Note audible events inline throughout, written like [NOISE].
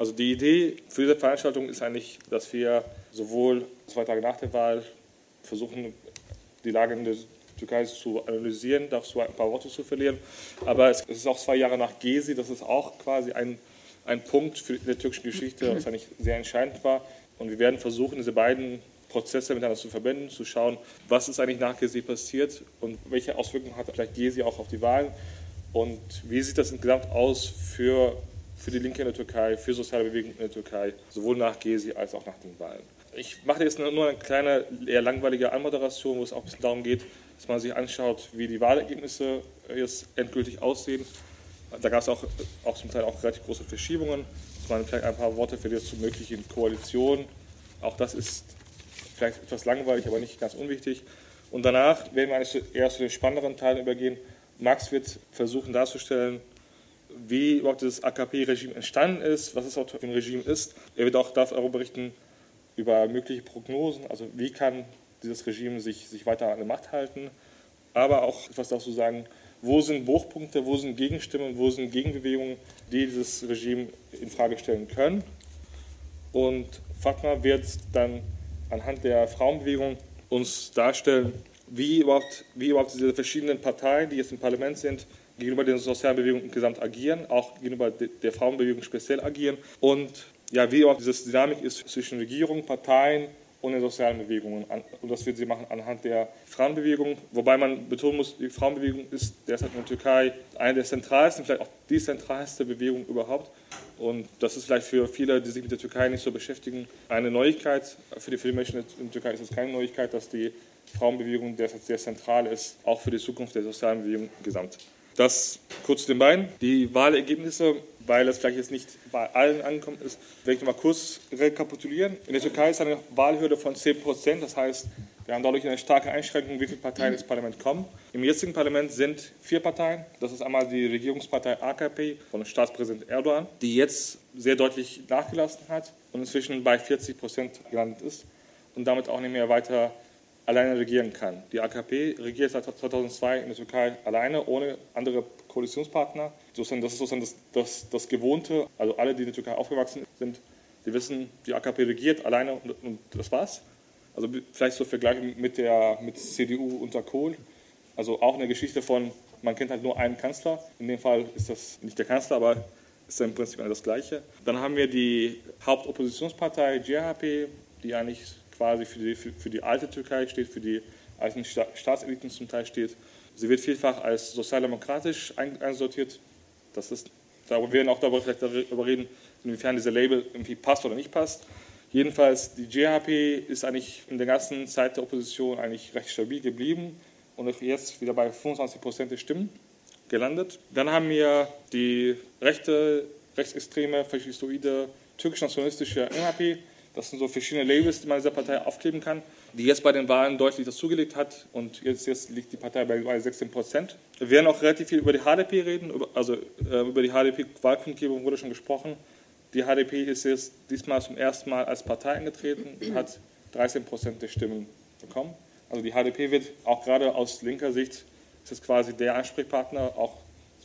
Also die Idee für diese Veranstaltung ist eigentlich, dass wir sowohl zwei Tage nach der Wahl versuchen, die Lage in der Türkei zu analysieren, dazu ein paar Worte zu verlieren. Aber es ist auch zwei Jahre nach Gezi, das ist auch quasi ein, ein Punkt für die türkische Geschichte, was eigentlich sehr entscheidend war. Und wir werden versuchen, diese beiden Prozesse miteinander zu verbinden, zu schauen, was ist eigentlich nach Gezi passiert und welche Auswirkungen hat vielleicht Gezi auch auf die Wahlen und wie sieht das insgesamt aus für, für die Linke in der Türkei, für soziale Bewegungen in der Türkei, sowohl nach Gezi als auch nach den Wahlen. Ich mache jetzt nur eine kleine, eher langweilige Anmoderation, wo es auch ein bisschen darum geht, dass man sich anschaut, wie die Wahlergebnisse jetzt endgültig aussehen. Da gab es auch, auch zum Teil auch relativ große Verschiebungen. Dass man vielleicht ein paar Worte verliert zu möglichen Koalitionen. Auch das ist vielleicht etwas langweilig, aber nicht ganz unwichtig. Und danach werden wir eher zu den spannenderen Teilen übergehen. Max wird versuchen darzustellen, wie überhaupt das AKP-Regime entstanden ist, was es auch für ein Regime ist. Er wird auch darüber berichten, über mögliche Prognosen, also wie kann dieses Regime sich, sich weiter an der Macht halten, aber auch etwas dazu sagen, wo sind Bruchpunkte, wo sind Gegenstimmen, wo sind Gegenbewegungen, die dieses Regime in Frage stellen können. Und Fatma wird dann anhand der Frauenbewegung uns darstellen, wie überhaupt, wie überhaupt diese verschiedenen Parteien, die jetzt im Parlament sind, gegenüber den sozialen Bewegungen insgesamt agieren, auch gegenüber der Frauenbewegung speziell agieren und ja, wie überhaupt diese Dynamik ist zwischen Regierung, Parteien und den sozialen Bewegungen. Und das wird sie machen anhand der Frauenbewegung, wobei man betonen muss, die Frauenbewegung ist derzeit in der Türkei eine der zentralsten, vielleicht auch die zentralste Bewegung überhaupt. Und das ist vielleicht für viele, die sich mit der Türkei nicht so beschäftigen, eine Neuigkeit. Für die, für die Menschen in der Türkei ist es keine Neuigkeit, dass die Frauenbewegung derzeit sehr zentral ist, auch für die Zukunft der sozialen Bewegung gesamt. Das kurz zu den beiden. Die Wahlergebnisse, weil es vielleicht jetzt nicht bei allen angekommen ist, werde ich nochmal kurz rekapitulieren. In der Türkei ist eine Wahlhürde von 10 Prozent. Das heißt, wir haben dadurch eine starke Einschränkung, wie viele Parteien ins Parlament kommen. Im jetzigen Parlament sind vier Parteien. Das ist einmal die Regierungspartei AKP von Staatspräsident Erdogan, die jetzt sehr deutlich nachgelassen hat und inzwischen bei 40 Prozent gelandet ist und damit auch nicht mehr weiter alleine regieren kann. Die AKP regiert seit 2002 in der Türkei alleine, ohne andere Koalitionspartner. das ist sozusagen das, das, das Gewohnte. Also alle, die in der Türkei aufgewachsen sind, die wissen, die AKP regiert alleine und, und das war's. Also vielleicht so vergleichen mit der mit CDU unter Kohl. Also auch eine Geschichte von, man kennt halt nur einen Kanzler. In dem Fall ist das nicht der Kanzler, aber ist im Prinzip das Gleiche. Dann haben wir die Hauptoppositionspartei CHP, die eigentlich quasi für die, für, für die alte Türkei steht, für die alten Staatseliten zum Teil steht. Sie wird vielfach als sozialdemokratisch einsortiert. Das ist, da werden auch darüber, vielleicht darüber reden, inwiefern dieser Label irgendwie passt oder nicht passt. Jedenfalls, die JHP ist eigentlich in der ganzen Zeit der Opposition eigentlich recht stabil geblieben und jetzt wieder bei 25 Prozent der Stimmen gelandet. Dann haben wir die rechte, rechtsextreme, faschistoide, türkisch-nationalistische MHP, das sind so verschiedene Labels, die man dieser Partei aufkleben kann, die jetzt bei den Wahlen deutlich dazugelegt hat. Und jetzt, jetzt liegt die Partei bei 16 Prozent. Wir werden auch relativ viel über die HDP reden. Also äh, über die HDP-Wahlkundgebung wurde schon gesprochen. Die HDP ist jetzt diesmal zum ersten Mal als Partei eingetreten und hat 13 Prozent der Stimmen bekommen. Also die HDP wird auch gerade aus linker Sicht ist jetzt quasi der Ansprechpartner auch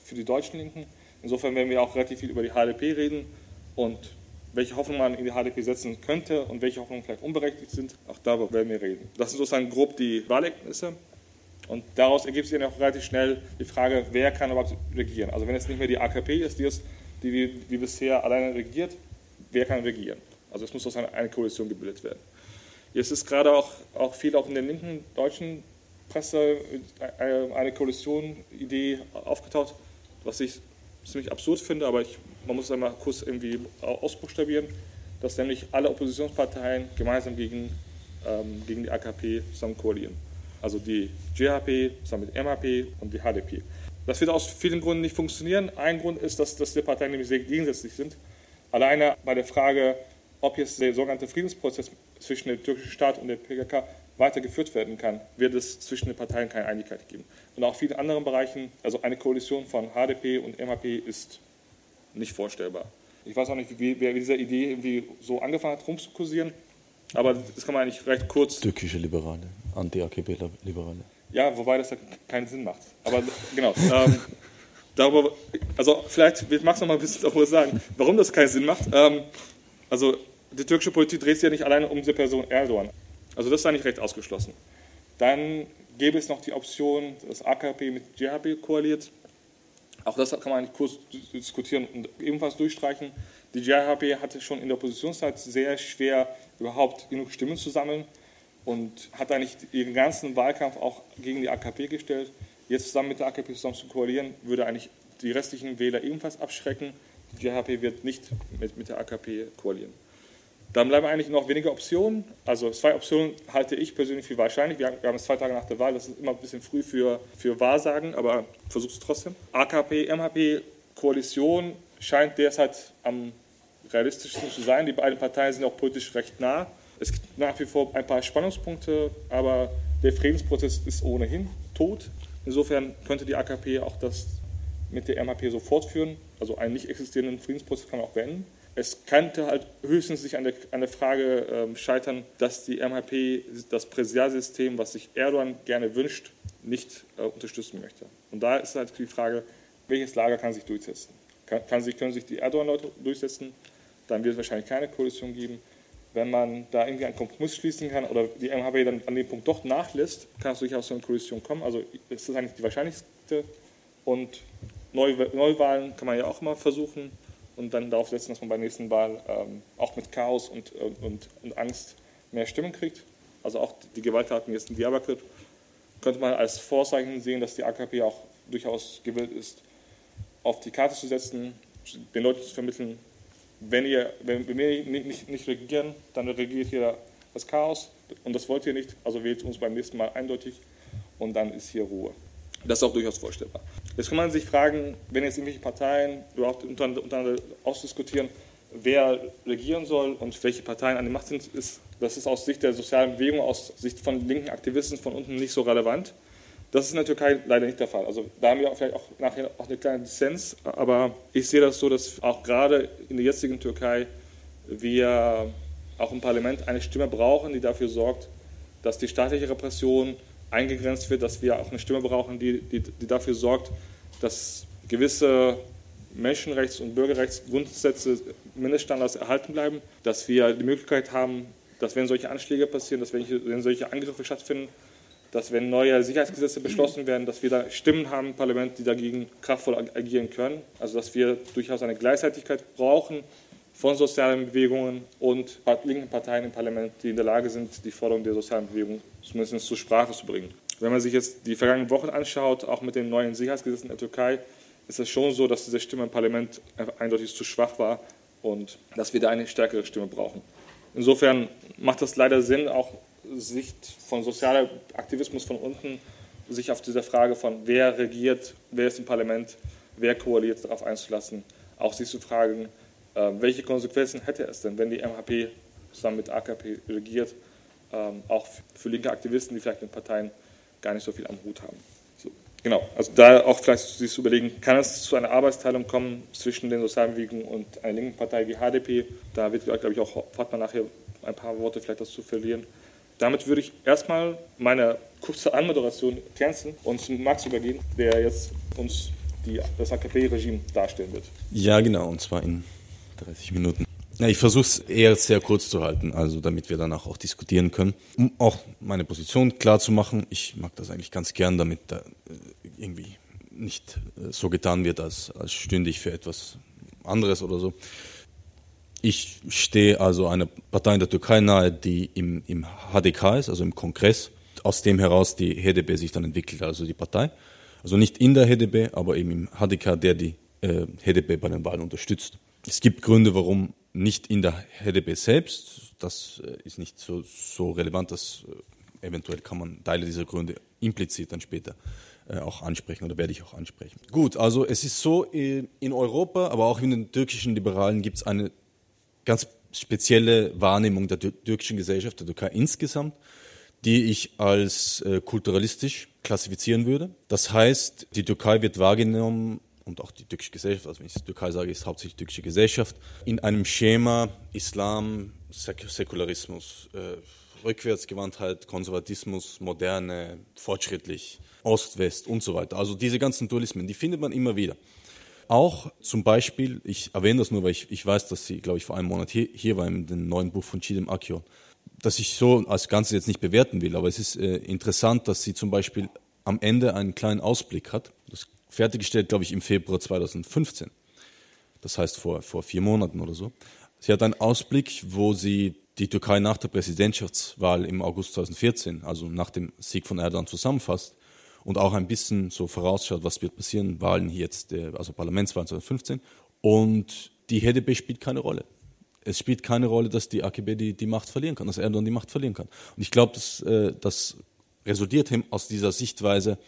für die deutschen Linken. Insofern werden wir auch relativ viel über die HDP reden und welche Hoffnung man in die HDP setzen könnte und welche Hoffnungen vielleicht unberechtigt sind. Auch darüber werden wir reden. Das sind sozusagen grob die Wahlergebnisse. Und daraus ergibt sich dann auch relativ schnell die Frage, wer kann überhaupt regieren. Also wenn es nicht mehr die AKP ist, die, ist, die wie, wie bisher alleine regiert, wer kann regieren? Also es muss sozusagen eine Koalition gebildet werden. Jetzt ist gerade auch, auch viel auch in der linken deutschen Presse eine Koalition-Idee aufgetaucht, was ich ziemlich absurd finde, aber ich man muss einmal kurz irgendwie ausbuchstabieren, dass nämlich alle Oppositionsparteien gemeinsam gegen, ähm, gegen die AKP zusammen koalieren. Also die JHP zusammen mit MHP und die HDP. Das wird aus vielen Gründen nicht funktionieren. Ein Grund ist, dass, dass die Parteien nämlich sehr gegensätzlich sind. Alleine bei der Frage, ob jetzt der sogenannte Friedensprozess zwischen dem türkischen Staat und der PKK weitergeführt werden kann, wird es zwischen den Parteien keine Einigkeit geben. Und auch vielen anderen Bereichen, also eine Koalition von HDP und MHP ist nicht vorstellbar. Ich weiß auch nicht, wie, wer diese Idee irgendwie so angefangen hat, rumzukursieren, aber das kann man eigentlich recht kurz. Türkische Liberale, Anti-AKP-Liberale. Ja, wobei das ja keinen Sinn macht. Aber genau. ähm, darüber Also vielleicht will Max noch mal ein bisschen darüber sagen, warum das keinen Sinn macht. Ähm, also die türkische Politik dreht sich ja nicht alleine um diese Person Erdogan. Also das ist eigentlich recht ausgeschlossen. Dann gäbe es noch die Option, dass AKP mit JHP koaliert. Auch das kann man eigentlich kurz diskutieren und ebenfalls durchstreichen. Die JHP hatte schon in der Oppositionszeit sehr schwer, überhaupt genug Stimmen zu sammeln und hat eigentlich ihren ganzen Wahlkampf auch gegen die AKP gestellt. Jetzt zusammen mit der AKP zusammen zu koalieren, würde eigentlich die restlichen Wähler ebenfalls abschrecken. Die JHP wird nicht mit, mit der AKP koalieren. Dann bleiben eigentlich noch wenige Optionen. Also zwei Optionen halte ich persönlich für wahrscheinlich. Wir haben, wir haben es zwei Tage nach der Wahl, das ist immer ein bisschen früh für, für Wahrsagen, aber versucht es trotzdem. AKP, MHP, Koalition scheint derzeit am realistischsten zu sein. Die beiden Parteien sind auch politisch recht nah. Es gibt nach wie vor ein paar Spannungspunkte, aber der Friedensprozess ist ohnehin tot. Insofern könnte die AKP auch das mit der MHP so fortführen. Also einen nicht existierenden Friedensprozess kann man auch beenden. Es könnte halt höchstens sich an der, an der Frage ähm, scheitern, dass die MHP das Präsidialsystem, was sich Erdogan gerne wünscht, nicht äh, unterstützen möchte. Und da ist halt die Frage, welches Lager kann sich durchsetzen? Kann, kann sich, können sich die Erdogan-Leute durchsetzen? Dann wird es wahrscheinlich keine Koalition geben. Wenn man da irgendwie einen Kompromiss schließen kann oder die MHP dann an dem Punkt doch nachlässt, kann es durchaus zu einer Koalition kommen. Also ist das eigentlich die wahrscheinlichste. Und Neuwahlen kann man ja auch mal versuchen und dann darauf setzen, dass man bei der nächsten Wahl ähm, auch mit Chaos und, und, und Angst mehr Stimmen kriegt. Also auch die Gewalttaten jetzt in Diyarbakir könnte man als Vorzeichen sehen, dass die AKP auch durchaus gewillt ist, auf die Karte zu setzen, den Leuten zu vermitteln, wenn, ihr, wenn wir nicht, nicht, nicht regieren, dann regiert hier das Chaos und das wollt ihr nicht, also wählt uns beim nächsten Mal eindeutig und dann ist hier Ruhe. Das ist auch durchaus vorstellbar. Jetzt kann man sich fragen, wenn jetzt irgendwelche Parteien überhaupt untereinander ausdiskutieren, wer regieren soll und welche Parteien an der Macht sind, ist, das ist aus Sicht der sozialen Bewegung, aus Sicht von linken Aktivisten von unten nicht so relevant. Das ist in der Türkei leider nicht der Fall. Also da haben wir vielleicht auch nachher auch eine kleine Dissens, aber ich sehe das so, dass auch gerade in der jetzigen Türkei wir auch im Parlament eine Stimme brauchen, die dafür sorgt, dass die staatliche Repression eingegrenzt wird, dass wir auch eine Stimme brauchen, die, die, die dafür sorgt, dass gewisse Menschenrechts- und Bürgerrechtsgrundsätze, Mindeststandards erhalten bleiben, dass wir die Möglichkeit haben, dass wenn solche Anschläge passieren, dass wenn, solche Angriffe stattfinden, dass wenn neue Sicherheitsgesetze beschlossen werden, dass wir da Stimmen haben im Parlament, die dagegen kraftvoll agieren können. Also dass wir durchaus eine Gleichzeitigkeit brauchen von sozialen Bewegungen und linken Parteien im Parlament, die in der Lage sind, die Forderungen der sozialen Bewegung zumindest zur Sprache zu bringen. Wenn man sich jetzt die vergangenen Wochen anschaut, auch mit den neuen Sicherheitsgesetzen der Türkei, ist es schon so, dass diese Stimme im Parlament eindeutig zu schwach war und dass wir da eine stärkere Stimme brauchen. Insofern macht das leider Sinn, auch Sicht von sozialer Aktivismus von unten, sich auf diese Frage von wer regiert, wer ist im Parlament, wer koaliert, darauf einzulassen, auch sich zu fragen, welche Konsequenzen hätte es denn, wenn die MHP zusammen mit AKP regiert, ähm, auch für linke Aktivisten, die vielleicht mit Parteien gar nicht so viel am Hut haben. So, genau, also da auch vielleicht sich zu überlegen, kann es zu einer Arbeitsteilung kommen zwischen den Sozialbewegungen und einer linken Partei wie HDP? Da wird, glaube ich, auch Fatma nachher ein paar Worte vielleicht dazu verlieren. Damit würde ich erstmal meine kurze Anmoderation canceln und zu Max übergehen, der jetzt uns die, das AKP-Regime darstellen wird. Ja, genau, und zwar in 30 Minuten. Ja, ich versuche es eher sehr kurz zu halten, also damit wir danach auch diskutieren können, um auch meine Position klar zu machen. Ich mag das eigentlich ganz gern, damit da äh, irgendwie nicht äh, so getan wird, als, als stünde ich für etwas anderes oder so. Ich stehe also einer Partei in der Türkei nahe, die im, im HDK ist, also im Kongress, aus dem heraus die HDP sich dann entwickelt, also die Partei. Also nicht in der HDP, aber eben im HDK, der die äh, HDP bei den Wahlen unterstützt. Es gibt Gründe, warum nicht in der HDP selbst. Das äh, ist nicht so, so relevant, dass äh, eventuell kann man Teile dieser Gründe implizit dann später äh, auch ansprechen oder werde ich auch ansprechen. Gut, also es ist so, in Europa, aber auch in den türkischen Liberalen gibt es eine ganz spezielle Wahrnehmung der türkischen Gesellschaft, der Türkei insgesamt, die ich als kulturalistisch klassifizieren würde. Das heißt, die Türkei wird wahrgenommen und auch die türkische Gesellschaft, also wenn ich Türkei sage, ist hauptsächlich türkische Gesellschaft, in einem Schema Islam, Säk Säkularismus, äh, Rückwärtsgewandtheit, Konservatismus, Moderne, fortschrittlich, Ost, West und so weiter. Also diese ganzen Dualismen, die findet man immer wieder. auch zum Beispiel, ich erwähne das nur, weil ich, ich weiß, dass sie, glaube ich, vor einem Monat hier, hier war dem neuen Buch von Chidem Akio, dass ich so als Ganzes jetzt nicht bewerten will, aber es ist äh, interessant, dass sie zum Beispiel am Ende einen kleinen Ausblick hat. Das fertiggestellt, glaube ich, im Februar 2015. Das heißt vor, vor vier Monaten oder so. Sie hat einen Ausblick, wo sie die Türkei nach der Präsidentschaftswahl im August 2014, also nach dem Sieg von Erdogan, zusammenfasst und auch ein bisschen so vorausschaut, was wird passieren, Wahlen hier jetzt, also Parlamentswahlen 2015. Und die HDP spielt keine Rolle. Es spielt keine Rolle, dass die AKP die, die Macht verlieren kann, dass Erdogan die Macht verlieren kann. Und ich glaube, das, äh, das resultiert aus dieser Sichtweise,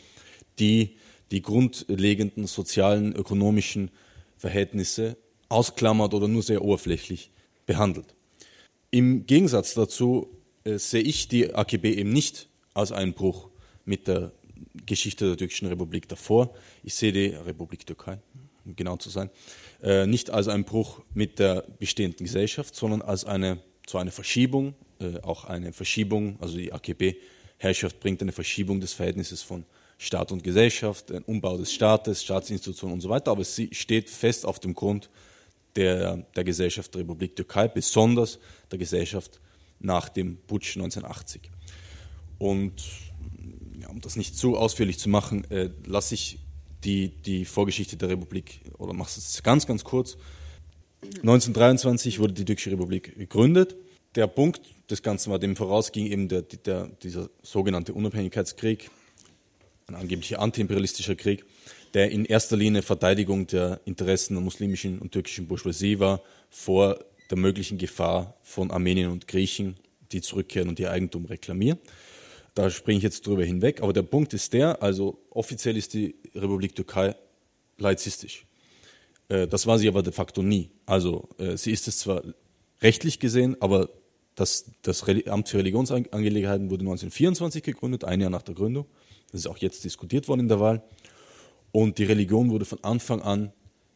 die die grundlegenden sozialen, ökonomischen Verhältnisse ausklammert oder nur sehr oberflächlich behandelt. Im Gegensatz dazu äh, sehe ich die AKB eben nicht als einen Bruch mit der Geschichte der türkischen Republik davor. Ich sehe die Republik Türkei, um genau zu sein, äh, nicht als einen Bruch mit der bestehenden Gesellschaft, sondern als eine, so eine Verschiebung, äh, auch eine Verschiebung, also die AKB-Herrschaft bringt eine Verschiebung des Verhältnisses von Staat und Gesellschaft, ein Umbau des Staates, Staatsinstitutionen und so weiter, aber sie steht fest auf dem Grund der, der Gesellschaft der Republik Türkei, besonders der Gesellschaft nach dem Putsch 1980. Und ja, um das nicht zu ausführlich zu machen, äh, lasse ich die, die Vorgeschichte der Republik, oder mache es ganz, ganz kurz. 1923 wurde die Türkische Republik gegründet. Der Punkt des Ganzen war, dem vorausging eben der, der, dieser sogenannte Unabhängigkeitskrieg, ein angeblicher antiimperialistischer Krieg, der in erster Linie Verteidigung der Interessen der muslimischen und türkischen Bourgeoisie war vor der möglichen Gefahr von Armenien und Griechen, die zurückkehren und ihr Eigentum reklamieren. Da springe ich jetzt drüber hinweg, aber der Punkt ist der, also offiziell ist die Republik Türkei laizistisch. Äh, das war sie aber de facto nie. Also äh, sie ist es zwar rechtlich gesehen, aber das, das Amt für Religionsangelegenheiten wurde 1924 gegründet, ein Jahr nach der Gründung. Das ist auch jetzt diskutiert worden in der Wahl. Und die Religion wurde von Anfang an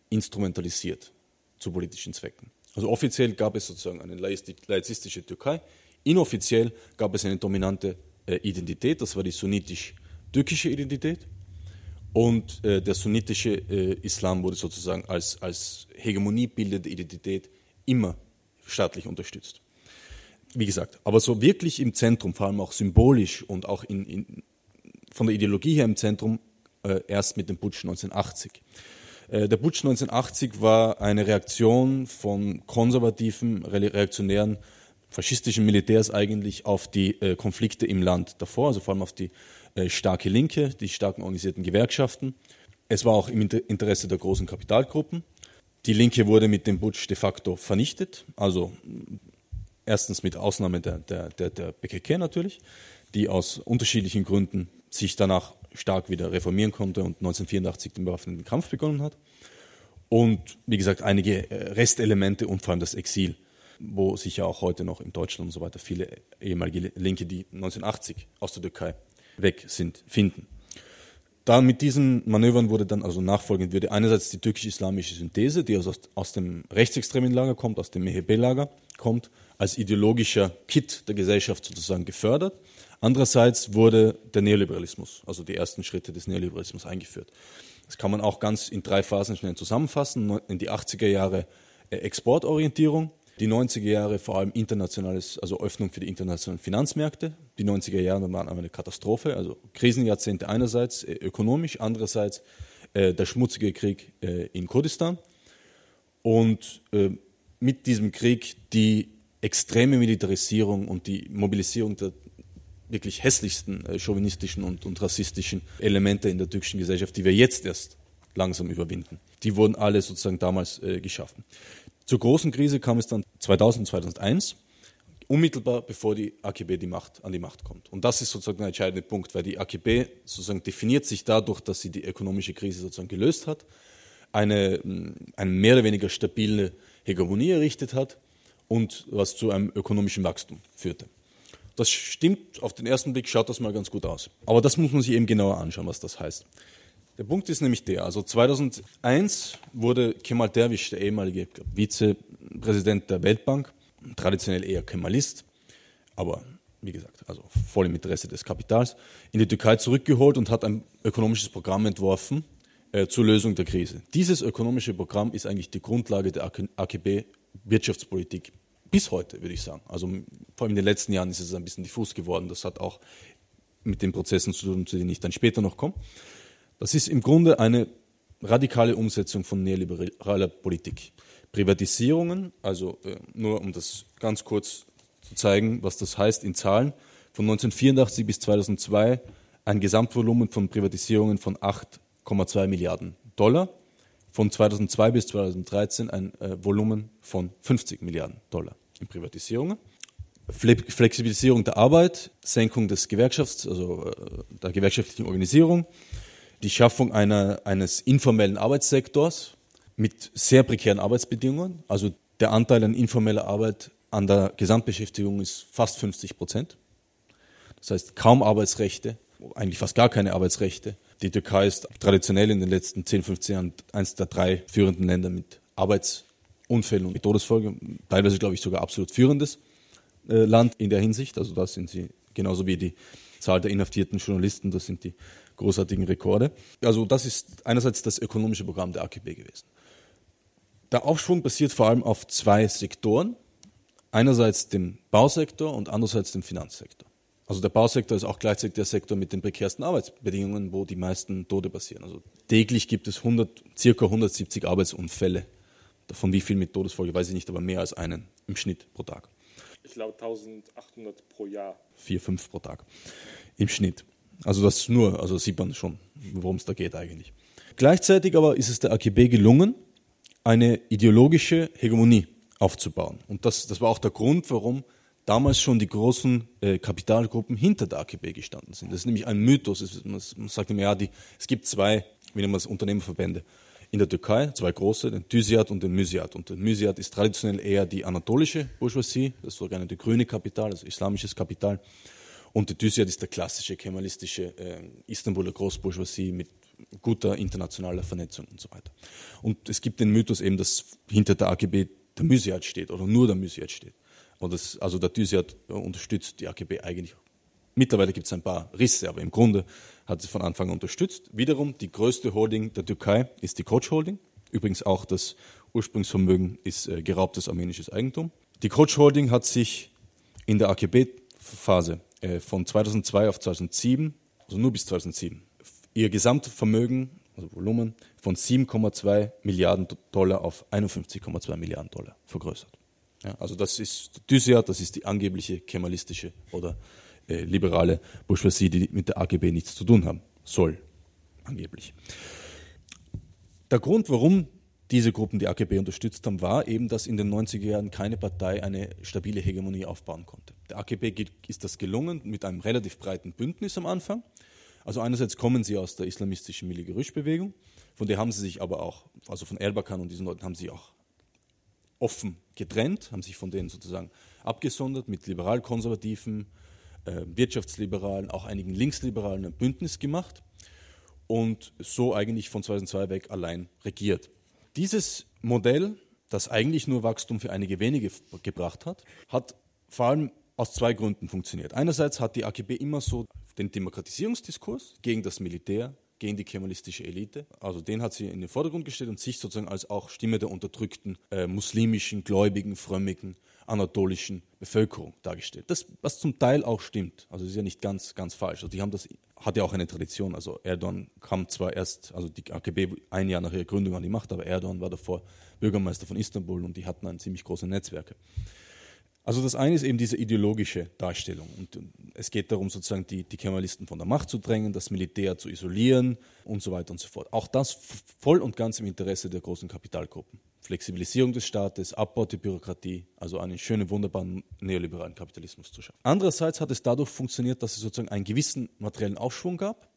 instrumentalisiert zu politischen Zwecken. Also offiziell gab es sozusagen eine laizistische Türkei, inoffiziell gab es eine dominante äh, Identität, das war die sunnitisch-türkische Identität. Und äh, der sunnitische äh, Islam wurde sozusagen als, als hegemoniebildende Identität immer staatlich unterstützt. Wie gesagt, aber so wirklich im Zentrum, vor allem auch symbolisch und auch in, in, von der Ideologie her im Zentrum äh, erst mit dem Putsch 1980. Äh, der Putsch 1980 war eine Reaktion von konservativen, reaktionären, faschistischen Militärs eigentlich auf die äh, Konflikte im Land davor, also vor allem auf die starke Linke, die starken organisierten Gewerkschaften. Es war auch im Interesse der großen Kapitalgruppen. Die Linke wurde mit dem Putsch de facto vernichtet, also erstens mit Ausnahme der, der, der, der BKK natürlich, die aus unterschiedlichen Gründen sich danach stark wieder reformieren konnte und 1984 den bewaffneten Kampf begonnen hat. Und wie gesagt, einige äh, Restelemente und vor allem das Exil, wo sich ja auch heute noch in Deutschland und so weiter viele ehemalige Linke, die 1980 aus der Türkei weg sind, finden. Da mit diesen Manövern wurde dann, also nachfolgend würde einerseits die türkisch-islamische Synthese, die aus, aus dem rechtsextremen Lager kommt, aus dem MHP-Lager kommt, als ideologischer Kit der Gesellschaft sozusagen gefördert. Andererseits wurde der Neoliberalismus, also die ersten Schritte des Neoliberalismus eingeführt. Das kann man auch ganz in drei Phasen schnell zusammenfassen. In die 80er Jahre äh, Exportorientierung, die 90er Jahre vor allem internationales, also Öffnung für die internationalen Finanzmärkte. Die 90er Jahre waren eine Katastrophe, also Krisenjahrzehnte einerseits äh, ökonomisch, andererseits äh, der schmutzige Krieg in Kurdistan. Und mit diesem Krieg die extreme Militarisierung und die Mobilisierung der wirklich hässlichsten äh, chauvinistischen und, und rassistischen Elemente in der türkischen Gesellschaft, die wir jetzt erst langsam überwinden. Die wurden alle sozusagen damals äh, geschaffen. Zur großen Krise kam es dann 2000, 2001, unmittelbar bevor die AKB die Macht, an die Macht kommt. Und das ist sozusagen der entscheidende Punkt, weil die AKB sozusagen definiert sich dadurch, dass sie die ökonomische Krise sozusagen gelöst hat, eine, eine mehr oder weniger stabile Hegemonie errichtet hat und was zu einem ökonomischen Wachstum führte. Das stimmt, auf den ersten Blick schaut das mal ganz gut aus. Aber das muss man sich eben genauer anschauen, was das heißt. Der Punkt ist nämlich der, also 2001 wurde Kemal Derwisch, der ehemalige Vizepräsident der Weltbank, traditionell eher Kemalist, aber wie gesagt, also voll im Interesse des Kapitals, in die Türkei zurückgeholt und hat ein ökonomisches Programm entworfen, äh, zur Lösung der Krise. Dieses ökonomische Programm ist eigentlich die Grundlage der AKB-Wirtschaftspolitik bis heute, würde ich sagen. Also vor allem in den letzten Jahren ist es ein bisschen diffus geworden. Das hat auch mit den Prozessen zu tun, zu denen ich dann später noch komme. Das ist im Grunde eine radikale Umsetzung von neoliberaler Politik. Privatisierungen, also äh, nur um das ganz kurz zu zeigen, was das heißt in Zahlen, von 1984 bis 2002 ein Gesamtvolumen von Privatisierungen von 8,2 Milliarden Dollar, von 2002 bis 2013 ein äh, Volumen von 50 Milliarden Dollar in Privatisierungen. Flexibilisierung der Arbeit, Senkung des Gewerkschafts, also äh, der gewerkschaftlichen Organisierung, die Schaffung einer, eines informellen Arbeitssektors mit sehr prekären Arbeitsbedingungen. Also der Anteil an informeller Arbeit an der Gesamtbeschäftigung ist fast 50 Prozent. Das heißt kaum Arbeitsrechte, eigentlich fast gar keine Arbeitsrechte. Die Türkei ist traditionell in den letzten 10, 15 Jahren eines der drei führenden Länder mit Arbeitsunfällen und Todesfolge, teilweise glaube ich sogar absolut führendes äh, Land in der Hinsicht. Also da sind sie genauso wie die Zahl der inhaftierten Journalisten, das sind die großartigen Rekorde. Also das ist einerseits das ökonomische Programm der AKP gewesen. Der Aufschwung basiert vor allem auf zwei Sektoren. Einerseits dem Bausektor und andererseits dem Finanzsektor. Also der Bausektor ist auch gleichzeitig der Sektor mit den prekärsten Arbeitsbedingungen, wo die meisten Tode passieren. Also täglich gibt es 100, circa 170 Arbeitsunfälle. Davon wie viel mit Todesfolge weiß ich nicht, aber mehr als einen im Schnitt pro Tag. Ich glaube 1800 pro Jahr. Vier, fünf pro Tag im Schnitt. Also das nur, also sieht man schon, worum es da geht eigentlich. Gleichzeitig aber ist es der AKB gelungen, eine ideologische Hegemonie aufzubauen. Und das, das war auch der Grund, warum damals schon die großen äh, Kapitalgruppen hinter der AKB gestanden sind. Das ist nämlich ein Mythos. Es, man, man sagt immer, ja, die, es gibt zwei, wie nennt man es, Unternehmerverbände in der Türkei, zwei große, den Thysiat und den Mysiat. Und der Mysiat ist traditionell eher die anatolische Bourgeoisie, das die grüne Kapital, also islamisches Kapital. Und die Thysiat ist der klassische kemalistische äh, Istanbuler Großbourgeoisie mit guter internationaler Vernetzung und so weiter. Und es gibt den Mythos eben, dass hinter der AGB der Mysiat steht oder nur der Mysiat steht. Und das, also der Thysiat unterstützt die AGB eigentlich. Mittlerweile gibt es ein paar Risse, aber im Grunde hat es von Anfang an unterstützt. Wiederum die größte Holding der Türkei ist die Koç Holding. Übrigens auch das Ursprungsvermögen ist äh, geraubtes armenisches Eigentum. Die Koç Holding hat sich in der AKB-Phase äh, von 2002 auf 2007, also nur bis 2007, ihr Gesamtvermögen, also Volumen, von 7,2 Milliarden Dollar auf 51,2 Milliarden Dollar vergrößert. Ja, also das ist Thysia, das ist die angebliche kemalistische oder äh, liberale Bourgeoisie, die mit der AGB nichts zu tun haben soll, angeblich. Der Grund, warum diese Gruppen die AKB unterstützt haben, war eben, dass in den 90er Jahren keine Partei eine stabile Hegemonie aufbauen konnte. Der AKP ist das gelungen mit einem relativ breiten Bündnis am Anfang. Also einerseits kommen sie aus der islamistischen Milli-Gerüsch-Bewegung, von der haben sie sich aber auch, also von Erbakan und diesen Leuten haben sie auch offen getrennt, haben sich von denen sozusagen abgesondert, mit liberal-konservativen, Wirtschaftsliberalen, auch einigen Linksliberalen ein Bündnis gemacht und so eigentlich von 2002 weg allein regiert. Dieses Modell, das eigentlich nur Wachstum für einige wenige gebracht hat, hat vor allem aus zwei Gründen funktioniert. Einerseits hat die AKP immer so den Demokratisierungsdiskurs gegen das Militär, gegen die kemalistische Elite. Also den hat sie in den Vordergrund gestellt und sich sozusagen als auch Stimme der unterdrückten äh, muslimischen, gläubigen, frömmigen, anatolischen Bevölkerung dargestellt. Das, was zum Teil auch stimmt. Also ist ja nicht ganz, ganz falsch. Also die haben das, hat ja auch eine Tradition. Also Erdogan kam zwar erst, also die AKP ein Jahr nach ihrer Gründung an die Macht, aber Erdogan war davor Bürgermeister von Istanbul und die hatten ein ziemlich große Netzwerke. Also das eine ist eben diese ideologische Darstellung. Und es geht darum, sozusagen die, die Kemalisten von der Macht zu drängen, das Militär zu isolieren und so weiter und so fort. Auch das voll und ganz im Interesse der großen Kapitalgruppen. Flexibilisierung des Staates, Abbau der Bürokratie, also einen schönen, wunderbaren neoliberalen Kapitalismus zu schaffen. Andererseits hat es dadurch funktioniert, dass es sozusagen einen gewissen materiellen Aufschwung gab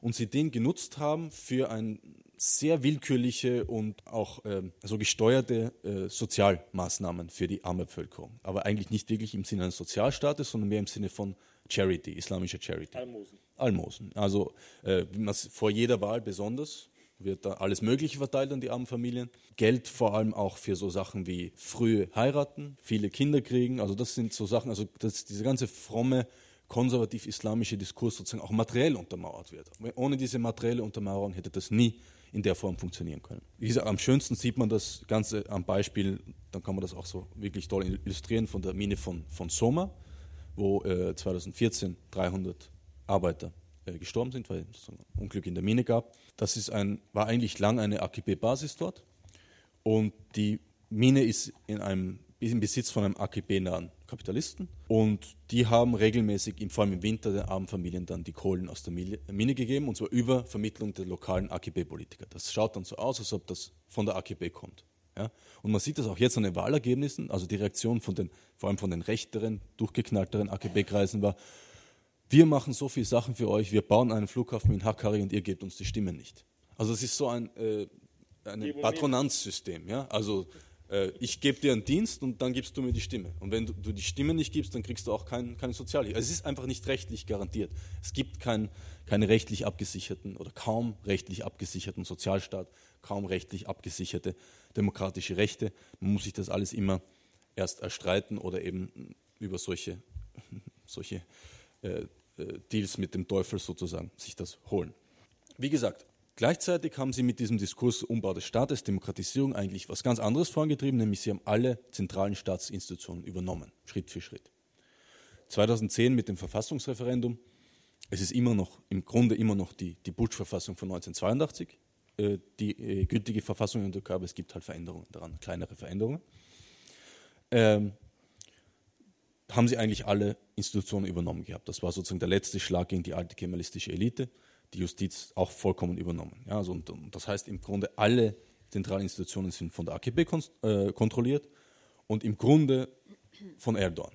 und sie den genutzt haben für ein sehr willkürliche und auch äh, so gesteuerte äh, Sozialmaßnahmen für die arme Bevölkerung. Aber eigentlich nicht wirklich im Sinne eines Sozialstaates, sondern mehr im Sinne von Charity, islamischer Charity. Almosen. Almosen. Also äh, vor jeder Wahl besonders wird da alles Mögliche verteilt an die armen Familien. Geld vor allem auch für so Sachen wie frühe heiraten, viele Kinder kriegen. Also das sind so Sachen, also das, diese ganze fromme konservativ-islamische Diskurs sozusagen auch materiell untermauert wird. Ohne diese materielle Untermauerung hätte das nie in der Form funktionieren können. Wie gesagt, am schönsten sieht man das Ganze am Beispiel, dann kann man das auch so wirklich toll illustrieren, von der Mine von, von Soma, wo äh, 2014 300 Arbeiter äh, gestorben sind, weil es ein Unglück in der Mine gab. Das ist ein, war eigentlich lang eine AKP-Basis dort und die Mine ist in einem im Besitz von einem AKP-nahen Kapitalisten und die haben regelmäßig, vor allem im Winter, den armen Familien dann die Kohlen aus der Mine gegeben und zwar über Vermittlung der lokalen AKP-Politiker. Das schaut dann so aus, als ob das von der AKP kommt. Ja? Und man sieht das auch jetzt an den Wahlergebnissen, also die Reaktion von den, vor allem von den rechteren, durchgeknallteren AKP-Kreisen war, wir machen so viele Sachen für euch, wir bauen einen Flughafen in Hakkari und ihr gebt uns die Stimme nicht. Also es ist so ein, äh, ein Patronanzsystem. Ja? Also ich gebe dir einen Dienst und dann gibst du mir die Stimme. Und wenn du, du die Stimme nicht gibst, dann kriegst du auch kein, keine Sozialhilfe. Also es ist einfach nicht rechtlich garantiert. Es gibt kein, keine rechtlich abgesicherten oder kaum rechtlich abgesicherten Sozialstaat, kaum rechtlich abgesicherte demokratische Rechte. Man muss sich das alles immer erst erstreiten oder eben über solche, [LAUGHS] solche äh, äh, Deals mit dem Teufel sozusagen sich das holen. Wie gesagt, Gleichzeitig haben sie mit diesem Diskurs Umbau des Staates, Demokratisierung eigentlich was ganz anderes vorangetrieben, nämlich sie haben alle zentralen Staatsinstitutionen übernommen, Schritt für Schritt. 2010 mit dem Verfassungsreferendum, es ist immer noch, im Grunde immer noch die, die Bush-Verfassung von 1982, äh, die äh, gültige Verfassung in der Türkei, es gibt halt Veränderungen daran, kleinere Veränderungen. Ähm, haben sie eigentlich alle Institutionen übernommen gehabt. Das war sozusagen der letzte Schlag gegen die alte kemalistische Elite die Justiz auch vollkommen übernommen. Ja, also und, und das heißt im Grunde, alle zentralen Institutionen sind von der AKP äh, kontrolliert und im Grunde von Erdogan.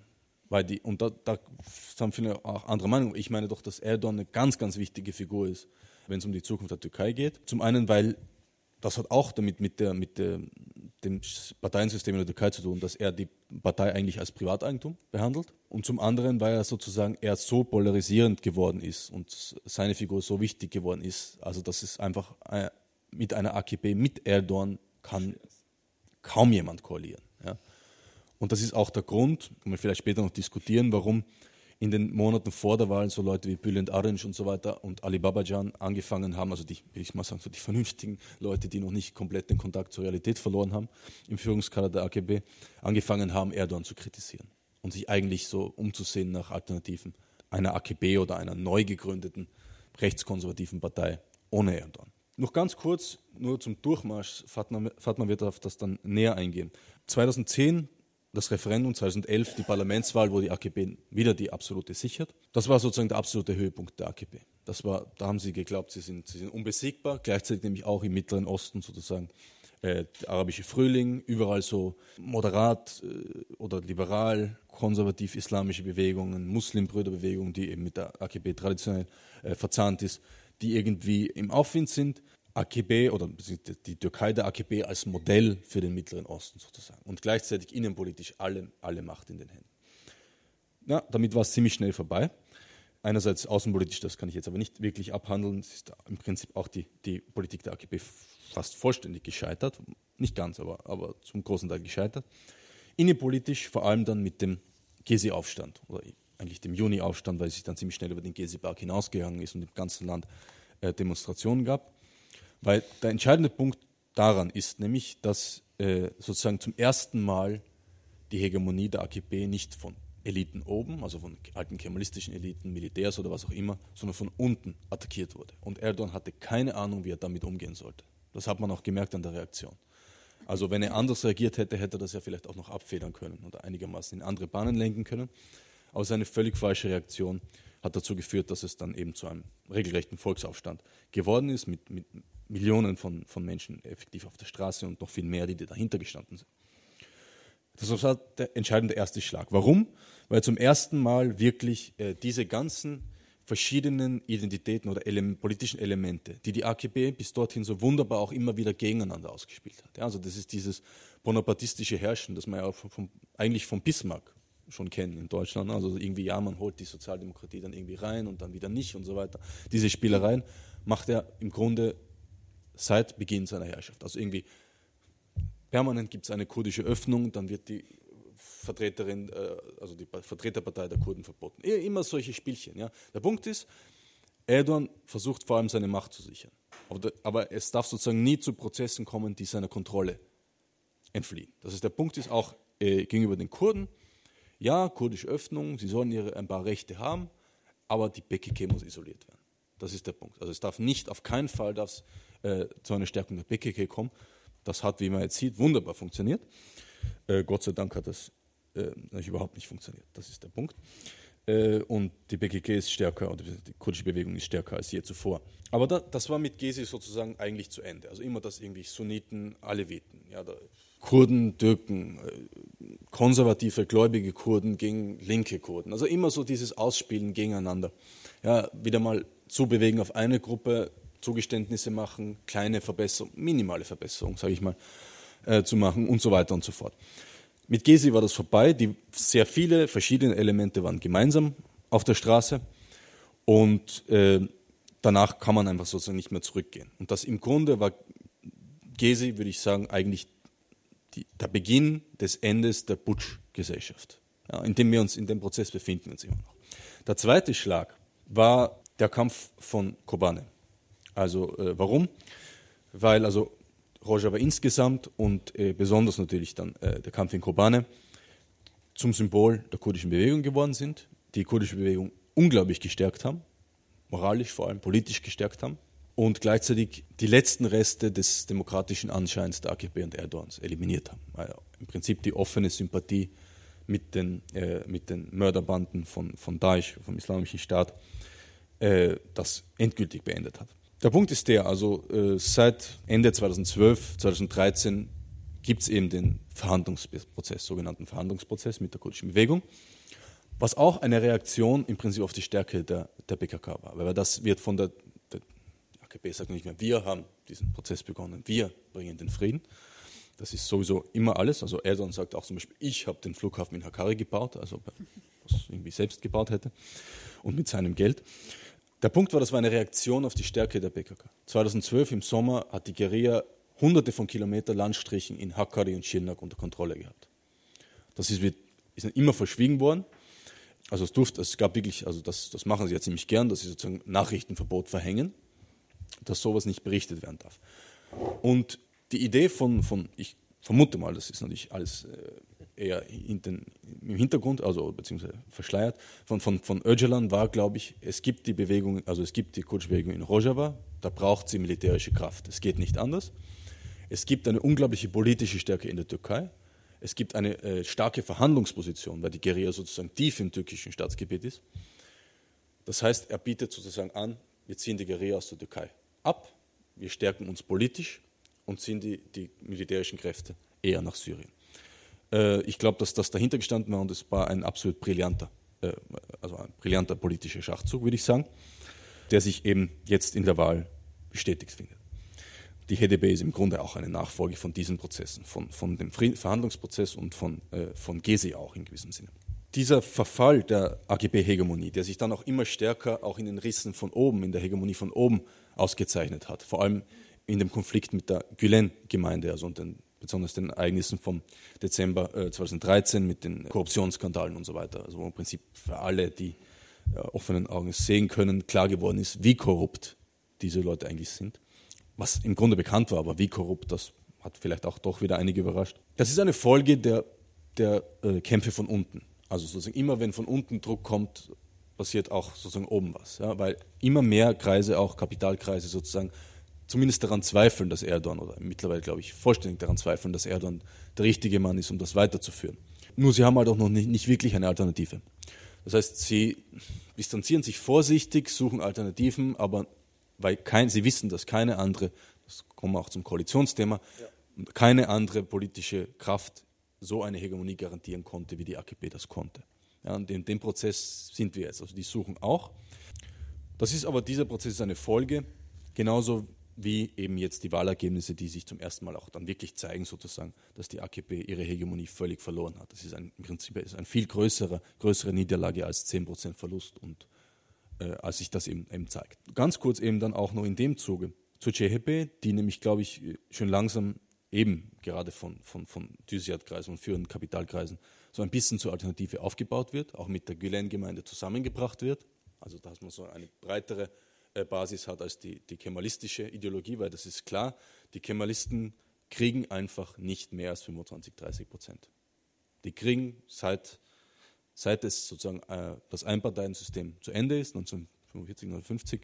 Weil die, und da, da haben viele auch andere Meinungen. Ich meine doch, dass Erdogan eine ganz, ganz wichtige Figur ist, wenn es um die Zukunft der Türkei geht. Zum einen, weil das hat auch damit mit, der, mit der, dem Parteiensystem in der Türkei zu tun, dass er die Partei eigentlich als Privateigentum behandelt. Und zum anderen, weil er sozusagen er so polarisierend geworden ist und seine Figur so wichtig geworden ist, also dass es einfach äh, mit einer AKP, mit Erdogan kann kaum jemand koalieren. Ja. Und das ist auch der Grund, kann man vielleicht später noch diskutieren, warum in den Monaten vor der Wahl so Leute wie Bülent Arınç und so weiter und Ali Babacan angefangen haben, also die, will ich mal sagen, so die vernünftigen Leute, die noch nicht komplett den Kontakt zur Realität verloren haben, im Führungskader der AKB, angefangen haben, Erdogan zu kritisieren und sich eigentlich so umzusehen nach Alternativen einer AKB oder einer neu gegründeten rechtskonservativen Partei ohne Erdogan. Noch ganz kurz, nur zum Durchmarsch, Fatma, Fatma wird auf das dann näher eingehen. 2010 das Referendum 2011, die Parlamentswahl, wo die AKP wieder die absolute sichert. Das war sozusagen der absolute Höhepunkt der AKP. Das war, da haben sie geglaubt, sie sind, sie sind unbesiegbar, gleichzeitig nämlich auch im Mittleren Osten sozusagen äh, der arabische Frühling, überall so moderat äh, oder liberal, konservativ islamische Bewegungen, Muslimbrüderbewegungen, die eben mit der AKP traditionell äh, verzahnt ist, die irgendwie im Aufwind sind. AKB oder die Türkei der AKB als Modell für den Mittleren Osten sozusagen und gleichzeitig innenpolitisch alle, alle Macht in den Händen. Ja, damit war es ziemlich schnell vorbei. Einerseits außenpolitisch, das kann ich jetzt aber nicht wirklich abhandeln. Es ist im Prinzip auch die, die Politik der AKP fast vollständig gescheitert. Nicht ganz, aber, aber zum großen Teil gescheitert. Innenpolitisch vor allem dann mit dem Gezi-Aufstand oder eigentlich dem Juni-Aufstand, weil es sich dann ziemlich schnell über den Gezi-Berg hinausgegangen ist und im ganzen Land äh, Demonstrationen gab. Weil der entscheidende Punkt daran ist nämlich, dass äh, sozusagen zum ersten Mal die Hegemonie der AKP nicht von Eliten oben, also von alten kemalistischen Eliten, Militärs oder was auch immer, sondern von unten attackiert wurde. Und Erdogan hatte keine Ahnung, wie er damit umgehen sollte. Das hat man auch gemerkt an der Reaktion. Also wenn er anders reagiert hätte, hätte er das ja vielleicht auch noch abfedern können oder einigermaßen in andere Bahnen lenken können. Aber seine völlig falsche Reaktion hat dazu geführt, dass es dann eben zu einem regelrechten Volksaufstand geworden ist, mit, mit Millionen von, von Menschen effektiv auf der Straße und noch viel mehr, die dahinter gestanden sind. Das war der entscheidende erste Schlag. Warum? Weil zum ersten Mal wirklich äh, diese ganzen verschiedenen Identitäten oder ele politischen Elemente, die die AKP bis dorthin so wunderbar auch immer wieder gegeneinander ausgespielt hat. Ja, also das ist dieses bonapartistische Herrschen, das man ja vom, eigentlich von Bismarck schon kennen in Deutschland. Also irgendwie, ja, man holt die Sozialdemokratie dann irgendwie rein und dann wieder nicht und so weiter. Diese Spielereien macht er im Grunde seit Beginn seiner Herrschaft. Also irgendwie permanent gibt es eine kurdische Öffnung, dann wird die Vertreterin, äh, also die Vertreterpartei der Kurden verboten. Immer solche Spielchen. Ja. Der Punkt ist, Erdogan versucht vor allem seine Macht zu sichern. Aber, aber es darf sozusagen nie zu Prozessen kommen, die seiner Kontrolle entfliehen. Das ist der Punkt ist auch äh, gegenüber den Kurden. Ja, kurdische Öffnung, sie sollen ihre ein paar Rechte haben, aber die PKK muss isoliert werden. Das ist der Punkt. Also es darf nicht, auf keinen Fall darf äh, zu einer Stärkung der PKK kommen. Das hat, wie man jetzt sieht, wunderbar funktioniert. Äh, Gott sei Dank hat das äh, überhaupt nicht funktioniert. Das ist der Punkt. Äh, und die PKK ist stärker, oder die kurdische Bewegung ist stärker als je zuvor. Aber da, das war mit Gezi sozusagen eigentlich zu Ende. Also immer das irgendwie Sunniten, Aleviten, ja, Kurden, Türken, äh, konservative, gläubige Kurden gegen linke Kurden. Also immer so dieses Ausspielen gegeneinander. Ja, wieder mal zubewegen auf eine Gruppe, Zugeständnisse machen, kleine Verbesserungen, minimale Verbesserungen, sage ich mal, äh, zu machen und so weiter und so fort. Mit Gesi war das vorbei. Die sehr viele verschiedene Elemente waren gemeinsam auf der Straße und äh, danach kann man einfach sozusagen nicht mehr zurückgehen. Und das im Grunde war Gesi, würde ich sagen, eigentlich die, der Beginn des Endes der Putsch-Gesellschaft, ja, in dem wir uns in dem Prozess befinden uns immer noch. Der zweite Schlag war der Kampf von Kobane. Also äh, warum? Weil also Rojava insgesamt und äh, besonders natürlich dann äh, der Kampf in Kobane zum Symbol der kurdischen Bewegung geworden sind, die kurdische Bewegung unglaublich gestärkt haben, moralisch vor allem politisch gestärkt haben und gleichzeitig die letzten Reste des demokratischen Anscheins der AKP und Erdogans eliminiert haben. Also Im Prinzip die offene Sympathie mit den, äh, mit den Mörderbanden von, von Daesh, vom Islamischen Staat, äh, das endgültig beendet hat. Der Punkt ist der, also äh, seit Ende 2012, 2013 gibt es eben den Verhandlungsprozess, sogenannten Verhandlungsprozess mit der kurdischen Bewegung, was auch eine Reaktion im Prinzip auf die Stärke der, der PKK war. Weil das wird von der, der AKP sagt nicht mehr, wir haben diesen Prozess begonnen, wir bringen den Frieden. Das ist sowieso immer alles. Also Erdogan sagt auch zum Beispiel, ich habe den Flughafen in Hakkari gebaut, also was irgendwie selbst gebaut hätte und mit seinem Geld. Der Punkt war, das war eine Reaktion auf die Stärke der PKK. 2012 im Sommer hat die Guerilla hunderte von Kilometern Landstrichen in Hakkari und Schirnak unter Kontrolle gehabt. Das ist, ist immer verschwiegen worden. Also es durfte, es gab wirklich, also das, das machen sie ja ziemlich gern, dass sie sozusagen Nachrichtenverbot verhängen, dass sowas nicht berichtet werden darf. Und die Idee von, von ich vermute mal, das ist natürlich alles äh, eher den, im Hintergrund, also beziehungsweise verschleiert, von, von, von Öcalan war, glaube ich, es gibt die Bewegung, also es gibt die Kutschbewegung in Rojava, da braucht sie militärische Kraft. Es geht nicht anders. Es gibt eine unglaubliche politische Stärke in der Türkei. Es gibt eine äh, starke Verhandlungsposition, weil die Guerilla sozusagen tief im türkischen Staatsgebiet ist. Das heißt, er bietet sozusagen an, wir ziehen die Guerilla aus der Türkei ab, wir stärken uns politisch und ziehen die, die militärischen Kräfte eher nach Syrien. Äh, ich glaube, dass das dahinter gestanden war und es war ein absolut brillanter, äh, also ein brillanter politischer Schachzug, würde ich sagen, der sich eben jetzt in der Wahl bestätigt findet. Die HDP ist im Grunde auch eine Nachfolge von diesen Prozessen, von, von dem Verhandlungsprozess und von, äh, von Gezi auch in gewissem Sinne. Dieser Verfall der AGB-Hegemonie, der sich dann auch immer stärker auch in den Rissen von oben, in der Hegemonie von oben ausgezeichnet hat, vor allem in dem Konflikt mit der Gülen-Gemeinde, also den besonders den Ereignissen vom Dezember äh, 2013 mit den Korruptionsskandalen und so weiter. Also wo im Prinzip für alle, die äh, offenen Augen sehen können, klar geworden ist, wie korrupt diese Leute eigentlich sind. Was im Grunde bekannt war, aber wie korrupt, das hat vielleicht auch doch wieder einige überrascht. Das ist eine Folge der, der äh, Kämpfe von unten. Also sozusagen immer, wenn von unten Druck kommt, passiert auch sozusagen oben was. Ja? Weil immer mehr Kreise, auch Kapitalkreise sozusagen, zumindest daran zweifeln, dass Erdogan, oder mittlerweile glaube ich vollständig daran zweifeln, dass Erdogan der richtige Mann ist, um das weiterzuführen. Nur sie haben halt auch noch nicht, nicht wirklich eine Alternative. Das heißt, sie distanzieren sich vorsichtig, suchen Alternativen, aber weil kein, sie wissen, dass keine andere, das kommen wir auch zum Koalitionsthema, ja. keine andere politische Kraft so eine Hegemonie garantieren konnte, wie die AKP das konnte. Ja, und in dem Prozess sind wir jetzt. Also die suchen auch. Das ist aber, dieser Prozess ist eine Folge, genauso wie eben jetzt die Wahlergebnisse, die sich zum ersten Mal auch dann wirklich zeigen, sozusagen, dass die AKP ihre Hegemonie völlig verloren hat. Das ist ein, im Prinzip ist ein viel größerer, größere Niederlage als 10% Verlust und äh, als sich das eben, eben zeigt. Ganz kurz eben dann auch noch in dem Zuge zur CHP, die nämlich, glaube ich, schon langsam eben gerade von, von, von Düsiat-Kreisen und führenden Kapitalkreisen so ein bisschen zur Alternative aufgebaut wird, auch mit der Gülen-Gemeinde zusammengebracht wird. Also dass man so eine breitere Basis hat als die, die kemalistische Ideologie, weil das ist klar, die Kemalisten kriegen einfach nicht mehr als 25, 30 Prozent. Die kriegen seit, seit es sozusagen äh, das Einparteiensystem zu Ende ist, 1945, 1950,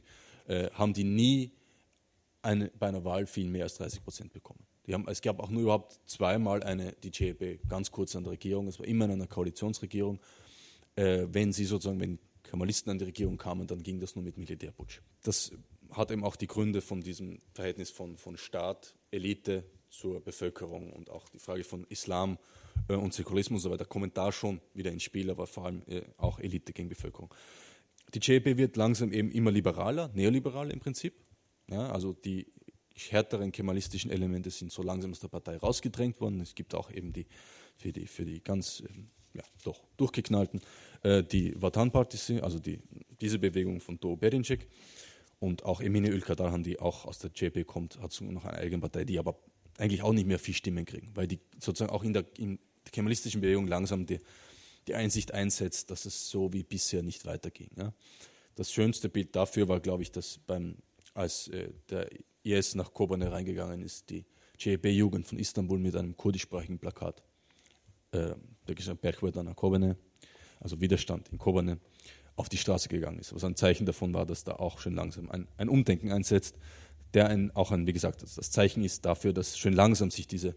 äh, haben die nie eine, bei einer Wahl viel mehr als 30 Prozent bekommen. Haben, es gab auch nur überhaupt zweimal eine, die JEP ganz kurz an der Regierung, es war immer in einer Koalitionsregierung. Äh, wenn sie sozusagen, wenn Kemalisten an die Regierung kamen, dann ging das nur mit Militärputsch. Das hat eben auch die Gründe von diesem Verhältnis von, von Staat, Elite zur Bevölkerung und auch die Frage von Islam äh, und Säkularismus und so weiter kommen da schon wieder ins Spiel, aber vor allem äh, auch Elite gegen Bevölkerung. Die JEP wird langsam eben immer liberaler, neoliberaler im Prinzip. Ja, also die härteren kemalistischen Elemente sind so langsam aus der Partei rausgedrängt worden. Es gibt auch eben die für die, für die ganz ähm, ja, doch durchgeknallten, äh, die Vatan Partisi, also die, diese Bewegung von Do Berincek und auch Emine Ülkadar, die auch aus der JP kommt, hat noch eine eigene Partei, die aber eigentlich auch nicht mehr viel Stimmen kriegen, weil die sozusagen auch in der, in der kemalistischen Bewegung langsam die, die Einsicht einsetzt, dass es so wie bisher nicht weiterging. Ja. Das schönste Bild dafür war, glaube ich, dass beim, als äh, der IS nach Kobane reingegangen ist, die JEP-Jugend von Istanbul mit einem kurdischsprachigen Plakat. Äh, der gesagt Bergwerder Kobane, also Widerstand in Kobane, auf die Straße gegangen ist. Was ein Zeichen davon war, dass da auch schon langsam ein, ein Umdenken einsetzt, der ein, auch ein, wie gesagt, das Zeichen ist dafür, dass schön langsam sich diese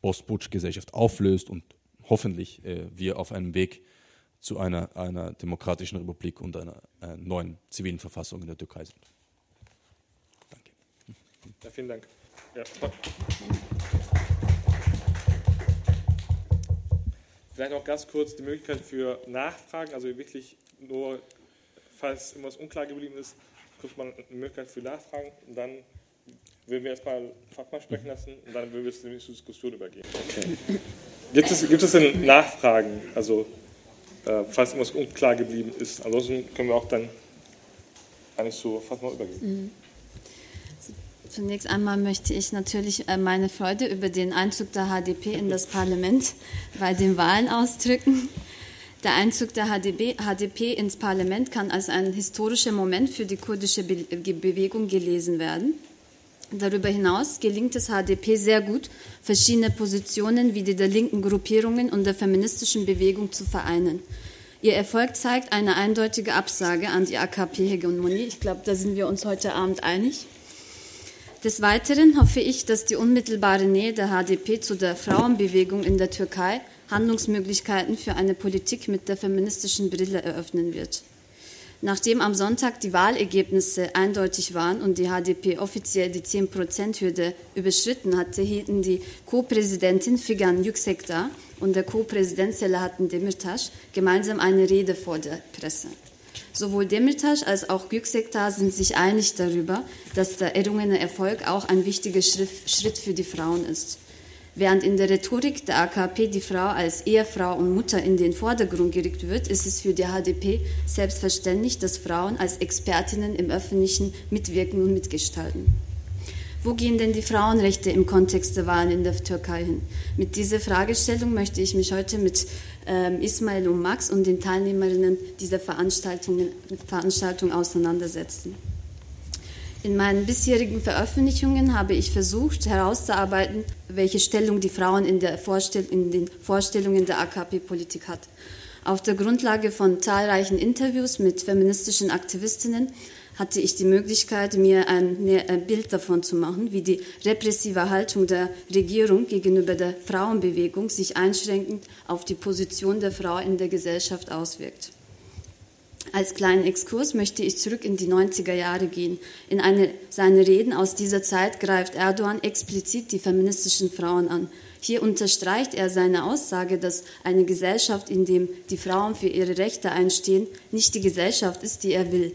Postputsch-Gesellschaft auflöst und hoffentlich äh, wir auf einem Weg zu einer, einer demokratischen Republik und einer, einer neuen zivilen Verfassung in der Türkei sind. Danke. Ja, vielen Dank. Ja. Vielleicht auch ganz kurz die Möglichkeit für Nachfragen, also wirklich nur, falls irgendwas unklar geblieben ist, kurz mal eine Möglichkeit für Nachfragen und dann würden wir erstmal Fachmann sprechen lassen und dann würden wir zur nächsten Diskussion übergehen. Okay. Gibt, es, gibt es denn Nachfragen, also äh, falls irgendwas unklar geblieben ist? Ansonsten können wir auch dann eigentlich zu Fachmann übergehen. Mhm. Zunächst einmal möchte ich natürlich äh, meine Freude über den Einzug der HDP in das Parlament bei den Wahlen ausdrücken. Der Einzug der HDP, HDP ins Parlament kann als ein historischer Moment für die kurdische Be Bewegung gelesen werden. Darüber hinaus gelingt es HDP sehr gut, verschiedene Positionen wie die der linken Gruppierungen und der feministischen Bewegung zu vereinen. Ihr Erfolg zeigt eine eindeutige Absage an die AKP-Hegemonie. Ich glaube, da sind wir uns heute Abend einig. Des Weiteren hoffe ich, dass die unmittelbare Nähe der HDP zu der Frauenbewegung in der Türkei Handlungsmöglichkeiten für eine Politik mit der feministischen Brille eröffnen wird. Nachdem am Sonntag die Wahlergebnisse eindeutig waren und die HDP offiziell die 10-Prozent-Hürde überschritten hatte, hielten die Co-Präsidentin Figan Yüksekdağ und der Co-Präsident Selahattin Demirtas gemeinsam eine Rede vor der Presse. Sowohl Demirtas als auch Yüksekdağ sind sich einig darüber, dass der errungene Erfolg auch ein wichtiger Schritt für die Frauen ist. Während in der Rhetorik der AKP die Frau als Ehefrau und Mutter in den Vordergrund gerückt wird, ist es für die HDP selbstverständlich, dass Frauen als Expertinnen im Öffentlichen mitwirken und mitgestalten. Wo gehen denn die Frauenrechte im Kontext der Wahlen in der Türkei hin? Mit dieser Fragestellung möchte ich mich heute mit ähm, Ismail und Max und den Teilnehmerinnen dieser Veranstaltung auseinandersetzen. In meinen bisherigen Veröffentlichungen habe ich versucht herauszuarbeiten, welche Stellung die Frauen in, in den Vorstellungen der AKP-Politik hat. Auf der Grundlage von zahlreichen Interviews mit feministischen Aktivistinnen hatte ich die Möglichkeit, mir ein, ein Bild davon zu machen, wie die repressive Haltung der Regierung gegenüber der Frauenbewegung sich einschränkend auf die Position der Frau in der Gesellschaft auswirkt. Als kleinen Exkurs möchte ich zurück in die 90er Jahre gehen. In eine seiner Reden aus dieser Zeit greift Erdogan explizit die feministischen Frauen an. Hier unterstreicht er seine Aussage, dass eine Gesellschaft, in der die Frauen für ihre Rechte einstehen, nicht die Gesellschaft ist, die er will.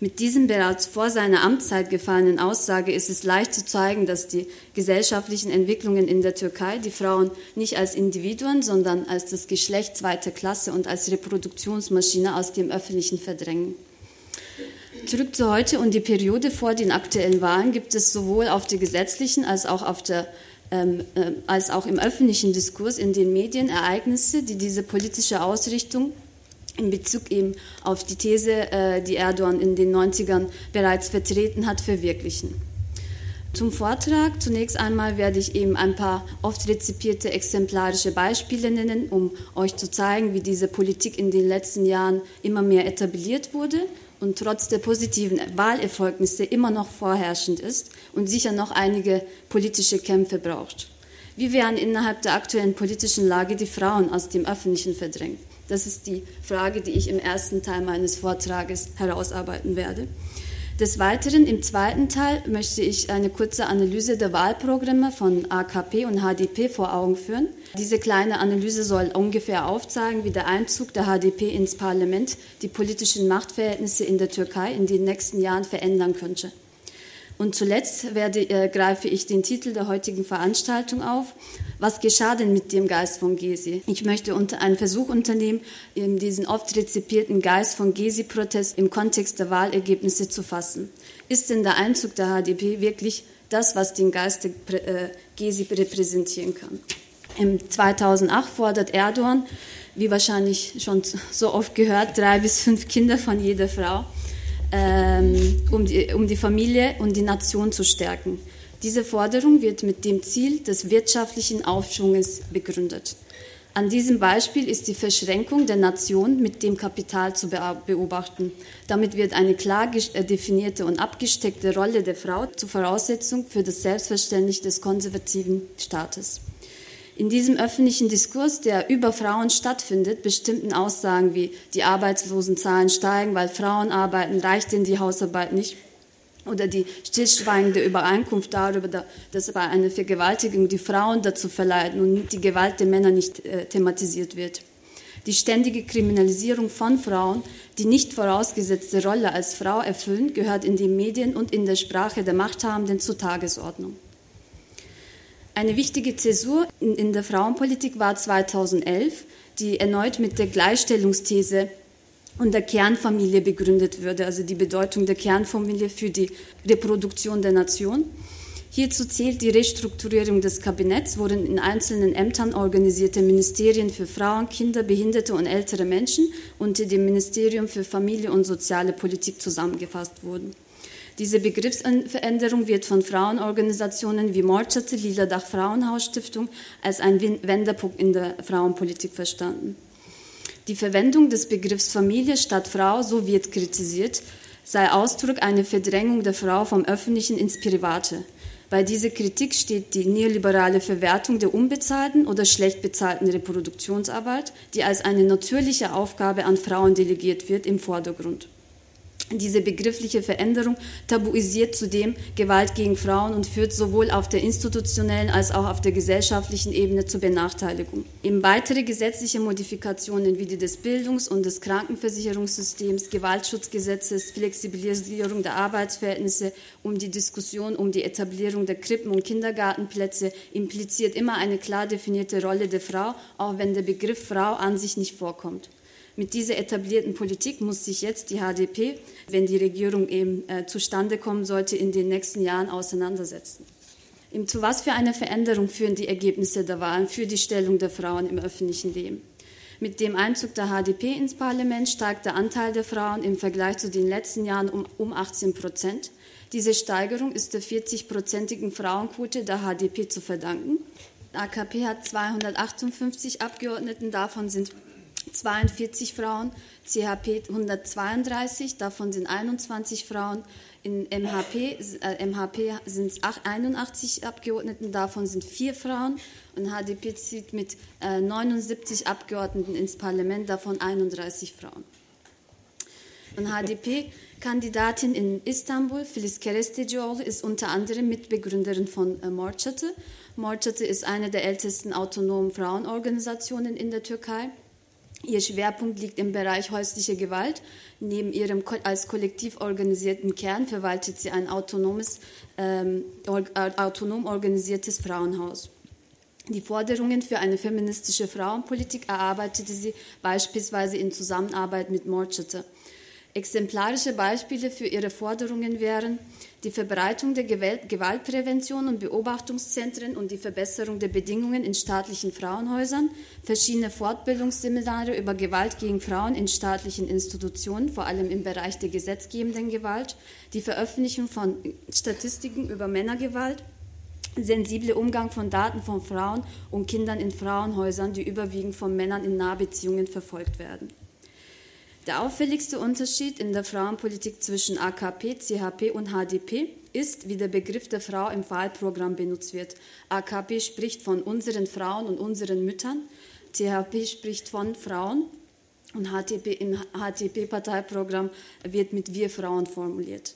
Mit diesem bereits vor seiner Amtszeit gefallenen Aussage ist es leicht zu zeigen, dass die gesellschaftlichen Entwicklungen in der Türkei die Frauen nicht als Individuen, sondern als das Geschlecht zweiter Klasse und als Reproduktionsmaschine aus dem Öffentlichen verdrängen. Zurück zu heute und die Periode vor den aktuellen Wahlen gibt es sowohl auf der gesetzlichen als auch, auf der, ähm, äh, als auch im öffentlichen Diskurs in den Medien Ereignisse, die diese politische Ausrichtung in Bezug eben auf die These, äh, die Erdogan in den 90ern bereits vertreten hat, verwirklichen. Zum Vortrag zunächst einmal werde ich eben ein paar oft rezipierte exemplarische Beispiele nennen, um euch zu zeigen, wie diese Politik in den letzten Jahren immer mehr etabliert wurde und trotz der positiven Wahlerfolgnisse immer noch vorherrschend ist und sicher noch einige politische Kämpfe braucht. Wie werden innerhalb der aktuellen politischen Lage die Frauen aus dem Öffentlichen verdrängt? Das ist die Frage, die ich im ersten Teil meines Vortrages herausarbeiten werde. Des Weiteren im zweiten Teil möchte ich eine kurze Analyse der Wahlprogramme von AKP und HDP vor Augen führen. Diese kleine Analyse soll ungefähr aufzeigen, wie der Einzug der HDP ins Parlament die politischen Machtverhältnisse in der Türkei in den nächsten Jahren verändern könnte. Und zuletzt werde, äh, greife ich den Titel der heutigen Veranstaltung auf. Was geschah denn mit dem Geist von Gezi? Ich möchte unter, einen Versuch unternehmen, diesen oft rezipierten Geist von Gezi-Protest im Kontext der Wahlergebnisse zu fassen. Ist denn der Einzug der HDP wirklich das, was den Geist der äh, Gezi repräsentieren kann? Im 2008 fordert Erdogan, wie wahrscheinlich schon so oft gehört, drei bis fünf Kinder von jeder Frau ähm, um, die, um die Familie und die Nation zu stärken. Diese Forderung wird mit dem Ziel des wirtschaftlichen Aufschwunges begründet. An diesem Beispiel ist die Verschränkung der Nation mit dem Kapital zu beobachten. Damit wird eine klar äh, definierte und abgesteckte Rolle der Frau zur Voraussetzung für das Selbstverständnis des konservativen Staates. In diesem öffentlichen Diskurs, der über Frauen stattfindet, bestimmten Aussagen wie die Arbeitslosenzahlen steigen, weil Frauen arbeiten, reicht denn die Hausarbeit nicht? Oder die stillschweigende Übereinkunft darüber, dass bei einer Vergewaltigung die Frauen dazu verleiten und die Gewalt der Männer nicht äh, thematisiert wird. Die ständige Kriminalisierung von Frauen, die nicht vorausgesetzte Rolle als Frau erfüllen, gehört in den Medien und in der Sprache der Machthabenden zur Tagesordnung. Eine wichtige Zäsur in der Frauenpolitik war 2011, die erneut mit der Gleichstellungsthese und der Kernfamilie begründet würde, also die Bedeutung der Kernfamilie für die Reproduktion der Nation. Hierzu zählt die Restrukturierung des Kabinetts, worin in einzelnen Ämtern organisierte Ministerien für Frauen, Kinder, Behinderte und ältere Menschen unter dem Ministerium für Familie und soziale Politik zusammengefasst wurden. Diese Begriffsveränderung wird von Frauenorganisationen wie Morchate, Lila Dach Frauenhausstiftung als ein Wendepunkt in der Frauenpolitik verstanden. Die Verwendung des Begriffs Familie statt Frau, so wird kritisiert, sei Ausdruck einer Verdrängung der Frau vom Öffentlichen ins Private. Bei dieser Kritik steht die neoliberale Verwertung der unbezahlten oder schlecht bezahlten Reproduktionsarbeit, die als eine natürliche Aufgabe an Frauen delegiert wird, im Vordergrund. Diese begriffliche Veränderung tabuisiert zudem Gewalt gegen Frauen und führt sowohl auf der institutionellen als auch auf der gesellschaftlichen Ebene zur Benachteiligung. Eben weitere gesetzliche Modifikationen wie die des Bildungs- und des Krankenversicherungssystems, Gewaltschutzgesetzes, Flexibilisierung der Arbeitsverhältnisse, um die Diskussion um die Etablierung der Krippen- und Kindergartenplätze impliziert immer eine klar definierte Rolle der Frau, auch wenn der Begriff Frau an sich nicht vorkommt. Mit dieser etablierten Politik muss sich jetzt die HDP, wenn die Regierung eben äh, zustande kommen sollte, in den nächsten Jahren auseinandersetzen. Eben zu was für einer Veränderung führen die Ergebnisse der Wahlen für die Stellung der Frauen im öffentlichen Leben? Mit dem Einzug der HDP ins Parlament steigt der Anteil der Frauen im Vergleich zu den letzten Jahren um, um 18 Prozent. Diese Steigerung ist der 40-prozentigen Frauenquote der HDP zu verdanken. AKP hat 258 Abgeordneten, davon sind 42 Frauen, CHP 132, davon sind 21 Frauen. In MHP, äh, MHP sind es 81 Abgeordneten, davon sind vier Frauen. Und HDP zieht mit äh, 79 Abgeordneten ins Parlament, davon 31 Frauen. Und HDP-Kandidatin in Istanbul, Filiz Kerestecioğlu, ist unter anderem Mitbegründerin von äh, Morçatı. Morçatı ist eine der ältesten autonomen Frauenorganisationen in der Türkei. Ihr Schwerpunkt liegt im Bereich häusliche Gewalt. Neben ihrem als kollektiv organisierten Kern verwaltet sie ein autonomes, ähm, autonom organisiertes Frauenhaus. Die Forderungen für eine feministische Frauenpolitik erarbeitete sie beispielsweise in Zusammenarbeit mit Morchete. Exemplarische Beispiele für ihre Forderungen wären die Verbreitung der Gewaltprävention und Beobachtungszentren und die Verbesserung der Bedingungen in staatlichen Frauenhäusern, verschiedene Fortbildungsseminare über Gewalt gegen Frauen in staatlichen Institutionen, vor allem im Bereich der gesetzgebenden Gewalt, die Veröffentlichung von Statistiken über Männergewalt, sensible Umgang von Daten von Frauen und Kindern in Frauenhäusern, die überwiegend von Männern in Nahbeziehungen verfolgt werden. Der auffälligste Unterschied in der Frauenpolitik zwischen AKP, CHP und HDP ist, wie der Begriff der Frau im Wahlprogramm benutzt wird. AKP spricht von unseren Frauen und unseren Müttern, CHP spricht von Frauen und HTP, im HTP-Parteiprogramm wird mit Wir Frauen formuliert.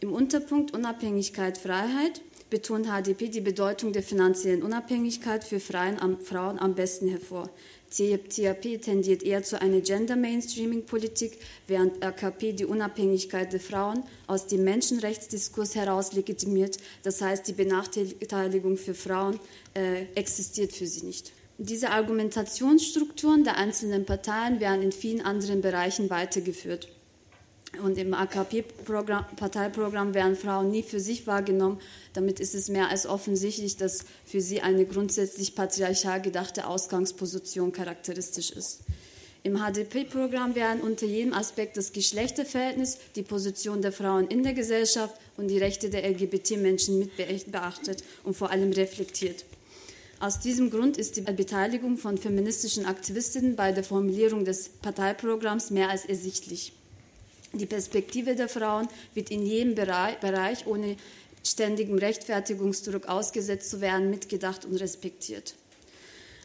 Im Unterpunkt Unabhängigkeit, Freiheit betont HDP die Bedeutung der finanziellen Unabhängigkeit für Frauen am besten hervor. CAP tendiert eher zu einer Gender-Mainstreaming-Politik, während AKP die Unabhängigkeit der Frauen aus dem Menschenrechtsdiskurs heraus legitimiert. Das heißt, die Benachteiligung für Frauen äh, existiert für sie nicht. Diese Argumentationsstrukturen der einzelnen Parteien werden in vielen anderen Bereichen weitergeführt. Und im AKP-Parteiprogramm werden Frauen nie für sich wahrgenommen. Damit ist es mehr als offensichtlich, dass für sie eine grundsätzlich patriarchal gedachte Ausgangsposition charakteristisch ist. Im HDP-Programm werden unter jedem Aspekt das Geschlechterverhältnis, die Position der Frauen in der Gesellschaft und die Rechte der LGBT-Menschen mit beachtet und vor allem reflektiert. Aus diesem Grund ist die Beteiligung von feministischen Aktivistinnen bei der Formulierung des Parteiprogramms mehr als ersichtlich. Die Perspektive der Frauen wird in jedem Bereich, ohne ständigem Rechtfertigungsdruck ausgesetzt zu werden, mitgedacht und respektiert.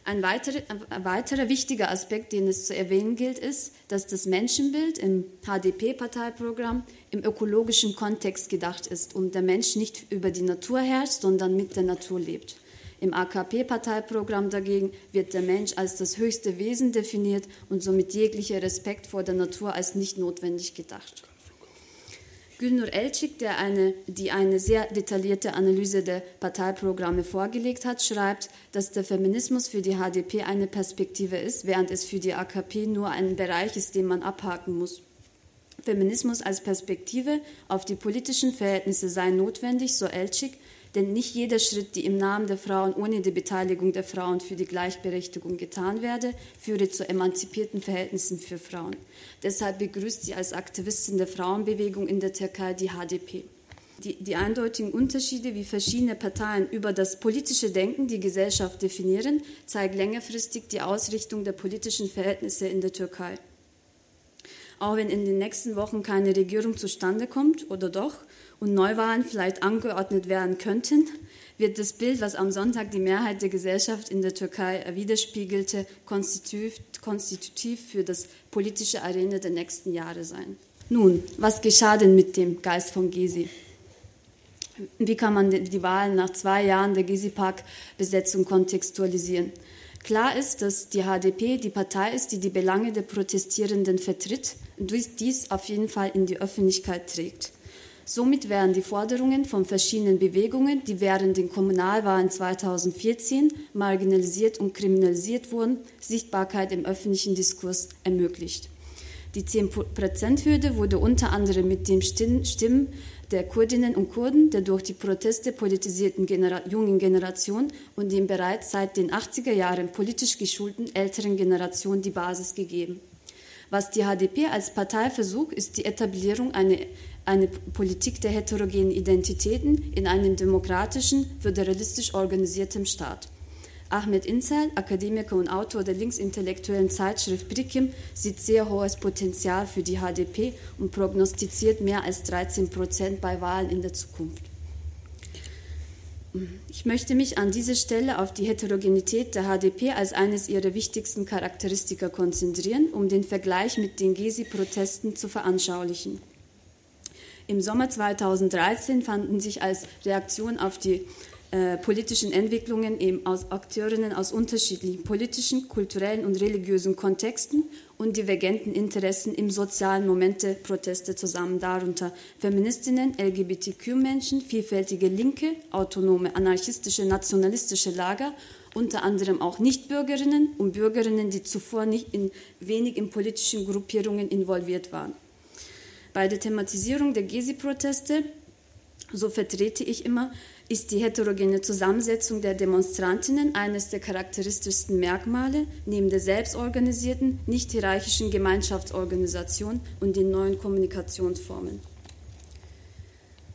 Ein weiterer, ein weiterer, wichtiger Aspekt, den es zu erwähnen gilt, ist, dass das Menschenbild im HDP-Parteiprogramm im ökologischen Kontext gedacht ist und der Mensch nicht über die Natur herrscht, sondern mit der Natur lebt. Im AKP-Parteiprogramm dagegen wird der Mensch als das höchste Wesen definiert und somit jeglicher Respekt vor der Natur als nicht notwendig gedacht. Gülnur Elçik, der eine, die eine sehr detaillierte Analyse der Parteiprogramme vorgelegt hat, schreibt, dass der Feminismus für die HDP eine Perspektive ist, während es für die AKP nur ein Bereich ist, den man abhaken muss. Feminismus als Perspektive auf die politischen Verhältnisse sei notwendig, so Elçik, denn nicht jeder Schritt, der im Namen der Frauen ohne die Beteiligung der Frauen für die Gleichberechtigung getan werde, führe zu emanzipierten Verhältnissen für Frauen. Deshalb begrüßt sie als Aktivistin der Frauenbewegung in der Türkei die HDP. Die, die, eindeutigen Unterschiede, wie verschiedene Parteien über das politische Denken die Gesellschaft definieren, zeigen längerfristig die Ausrichtung der politischen Verhältnisse in der Türkei. Auch wenn in den nächsten Wochen keine Regierung zustande kommt, oder doch, und Neuwahlen vielleicht angeordnet werden könnten, wird das Bild, was am Sonntag die Mehrheit der Gesellschaft in der Türkei widerspiegelte, konstitutiv, für das politische Arena der nächsten Jahre sein. Nun, was geschah denn mit dem Geist von Gezi? Wie kann man die Wahlen nach zwei Jahren der Gezi-Park-Besetzung kontextualisieren? Klar ist, dass die HDP die Partei ist, die die Belange der Protestierenden vertritt und dies auf jeden Fall in die Öffentlichkeit trägt. Somit werden die Forderungen von verschiedenen Bewegungen, die während den Kommunalwahlen 2014 marginalisiert und kriminalisiert wurden, Sichtbarkeit im öffentlichen Diskurs ermöglicht. Die 10%-Hürde wurde unter anderem mit den Stimmen der Kurdinnen und Kurden, der durch die Proteste politisierten Genera jungen Generation und den bereits seit den 80er Jahren politisch geschulten älteren Generation die Basis gegeben. Was die HDP als Partei versucht, ist die Etablierung einer eine Politik der heterogenen Identitäten in einem demokratischen, föderalistisch organisierten Staat. Ahmed Insel, Akademiker und Autor der linksintellektuellen Zeitschrift Brikim, sieht sehr hohes Potenzial für die HDP und prognostiziert mehr als 13 Prozent bei Wahlen in der Zukunft. Ich möchte mich an dieser Stelle auf die Heterogenität der HDP als eines ihrer wichtigsten Charakteristika konzentrieren, um den Vergleich mit den Gezi-Protesten zu veranschaulichen. Im Sommer 2013 fanden sich als Reaktion auf die äh, politischen Entwicklungen eben aus Akteurinnen aus unterschiedlichen politischen, kulturellen und religiösen Kontexten und divergenten Interessen im sozialen Moment der Proteste zusammen, darunter Feministinnen, LGBTQ-Menschen, vielfältige Linke, autonome, anarchistische, nationalistische Lager, unter anderem auch Nichtbürgerinnen und Bürgerinnen, die zuvor nicht in, wenig in politischen Gruppierungen involviert waren. Bei der Thematisierung der Gezi-Proteste, so vertrete ich immer, ist die heterogene Zusammensetzung der Demonstrantinnen eines der charakteristischsten Merkmale neben der selbstorganisierten, nicht hierarchischen Gemeinschaftsorganisation und den neuen Kommunikationsformen.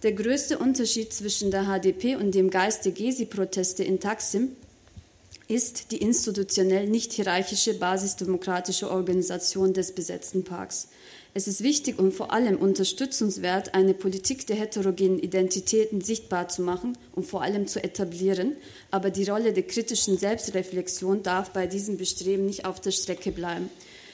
Der größte Unterschied zwischen der HDP und dem Geist der Gezi-Proteste in Taksim ist die institutionell nicht hierarchische basisdemokratische Organisation des besetzten Parks. Es ist wichtig und vor allem unterstützenswert, eine Politik der heterogenen Identitäten sichtbar zu machen und vor allem zu etablieren, aber die Rolle der kritischen Selbstreflexion darf bei diesem Bestreben nicht auf der Strecke bleiben.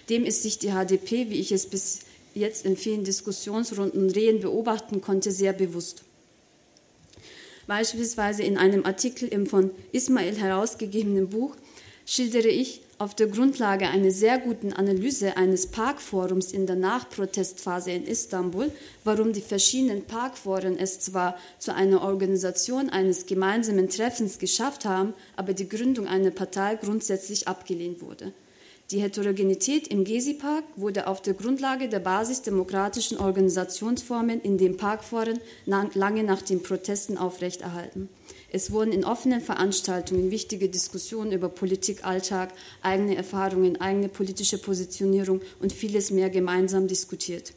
Dem ist sich die HDP, wie ich es bis jetzt in vielen Diskussionsrunden und Rehen beobachten konnte, sehr bewusst. Beispielsweise in einem Artikel im von Ismail herausgegebenen Buch schildere ich auf der Grundlage einer sehr guten Analyse eines Parkforums in der Nachprotestphase in Istanbul, warum die verschiedenen Parkforen es zwar zu einer Organisation eines gemeinsamen Treffens geschafft haben, aber die Gründung einer Partei grundsätzlich abgelehnt wurde. Die Heterogenität im Gezi-Park wurde auf der Grundlage der basisdemokratischen Organisationsformen in den Parkforen lange nach den Protesten aufrechterhalten. Es wurden in offenen Veranstaltungen wichtige Diskussionen über Politik, Alltag, eigene Erfahrungen, eigene politische Positionierung und vieles mehr gemeinsam diskutiert.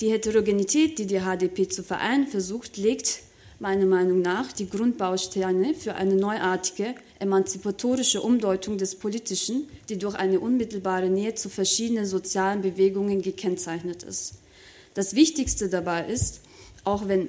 Die Heterogenität, die die HDP zu vereinen versucht, legt meiner Meinung nach die Grundbausteine für eine neuartige, emanzipatorische Umdeutung des Politischen, die durch eine unmittelbare Nähe zu verschiedenen sozialen Bewegungen gekennzeichnet ist. Das Wichtigste dabei ist, auch wenn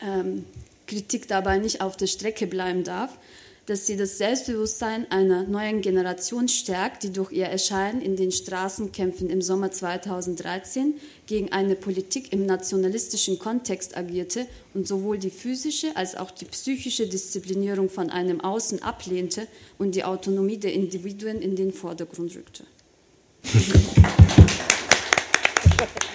ähm, Kritik dabei nicht auf der Strecke bleiben darf, dass sie das Selbstbewusstsein einer neuen Generation stärkt, die durch ihr Erscheinen in den Straßenkämpfen im Sommer 2013 gegen eine Politik im nationalistischen Kontext agierte und sowohl die physische als auch die psychische Disziplinierung von einem Außen ablehnte und die Autonomie der Individuen in den Vordergrund rückte. [LAUGHS]